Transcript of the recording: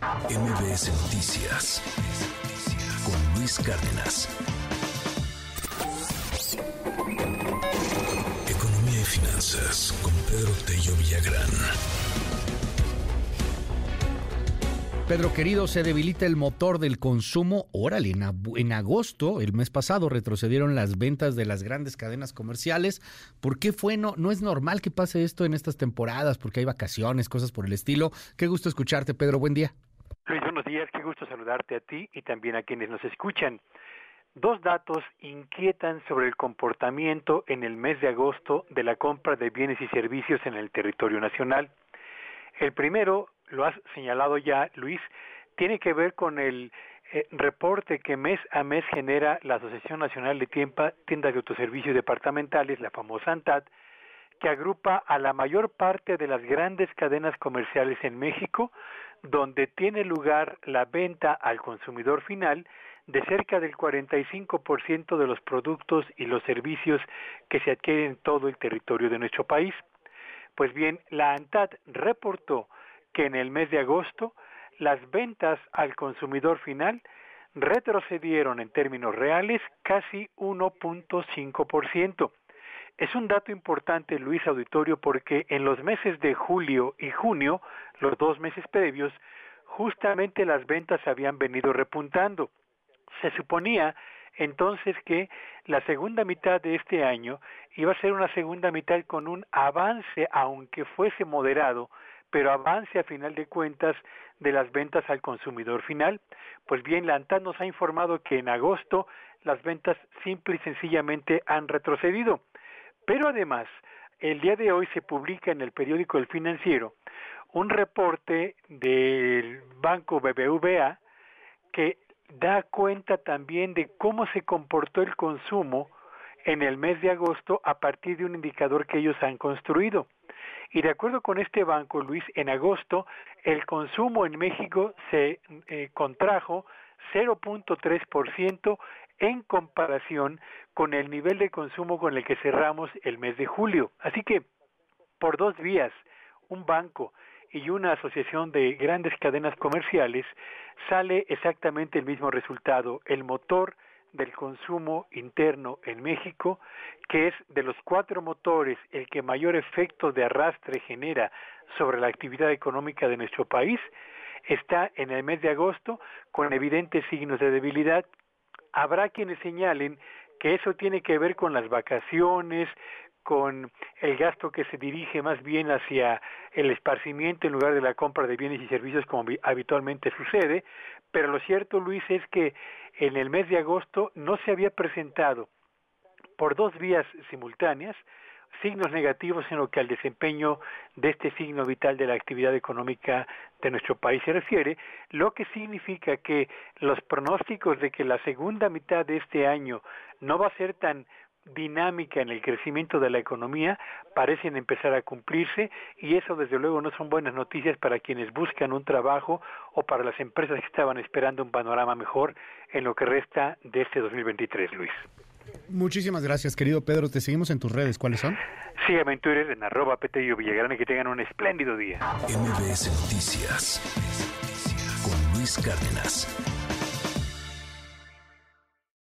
MBS Noticias con Luis Cárdenas. Economía y finanzas con Pedro Tello Villagrán. Pedro querido, se debilita el motor del consumo. Órale, en, en, agosto, el mes pasado, retrocedieron las ventas de las grandes cadenas comerciales. ¿Por qué fue? No, no es normal que pase esto en estas temporadas, porque hay vacaciones, cosas por el estilo. Qué gusto escucharte, Pedro. Buen día. Buenos días. Qué gusto saludarte a ti y también a quienes nos escuchan. Dos datos inquietan sobre el comportamiento en el mes de agosto de la compra de bienes y servicios en el territorio nacional. El primero lo has señalado ya, Luis, tiene que ver con el eh, reporte que mes a mes genera la Asociación Nacional de Tiendas de Autoservicios Departamentales, la famosa ANTAD, que agrupa a la mayor parte de las grandes cadenas comerciales en México, donde tiene lugar la venta al consumidor final de cerca del 45% de los productos y los servicios que se adquieren en todo el territorio de nuestro país. Pues bien, la ANTAD reportó que en el mes de agosto las ventas al consumidor final retrocedieron en términos reales casi 1.5%. Es un dato importante, Luis Auditorio, porque en los meses de julio y junio, los dos meses previos, justamente las ventas habían venido repuntando. Se suponía entonces que la segunda mitad de este año iba a ser una segunda mitad con un avance, aunque fuese moderado, pero avance a final de cuentas de las ventas al consumidor final. Pues bien, la ANTAD nos ha informado que en agosto las ventas simple y sencillamente han retrocedido. Pero además, el día de hoy se publica en el periódico El Financiero un reporte del banco BBVA que da cuenta también de cómo se comportó el consumo en el mes de agosto a partir de un indicador que ellos han construido. Y de acuerdo con este banco, Luis, en agosto el consumo en México se eh, contrajo 0.3% en comparación con el nivel de consumo con el que cerramos el mes de julio. Así que, por dos vías, un banco y una asociación de grandes cadenas comerciales, sale exactamente el mismo resultado. El motor del consumo interno en México, que es de los cuatro motores el que mayor efecto de arrastre genera sobre la actividad económica de nuestro país, está en el mes de agosto con evidentes signos de debilidad. Habrá quienes señalen que eso tiene que ver con las vacaciones, con el gasto que se dirige más bien hacia el esparcimiento en lugar de la compra de bienes y servicios como habitualmente sucede, pero lo cierto, Luis, es que en el mes de agosto no se había presentado por dos vías simultáneas signos negativos en lo que al desempeño de este signo vital de la actividad económica de nuestro país se refiere, lo que significa que los pronósticos de que la segunda mitad de este año no va a ser tan dinámica en el crecimiento de la economía parecen empezar a cumplirse y eso desde luego no son buenas noticias para quienes buscan un trabajo o para las empresas que estaban esperando un panorama mejor en lo que resta de este 2023, Luis. Muchísimas gracias, querido Pedro. Te seguimos en tus redes. ¿Cuáles son? Sígueme en Twitter en arroba Petello Villagrán y que tengan un espléndido día. MBS Noticias con Luis Cárdenas.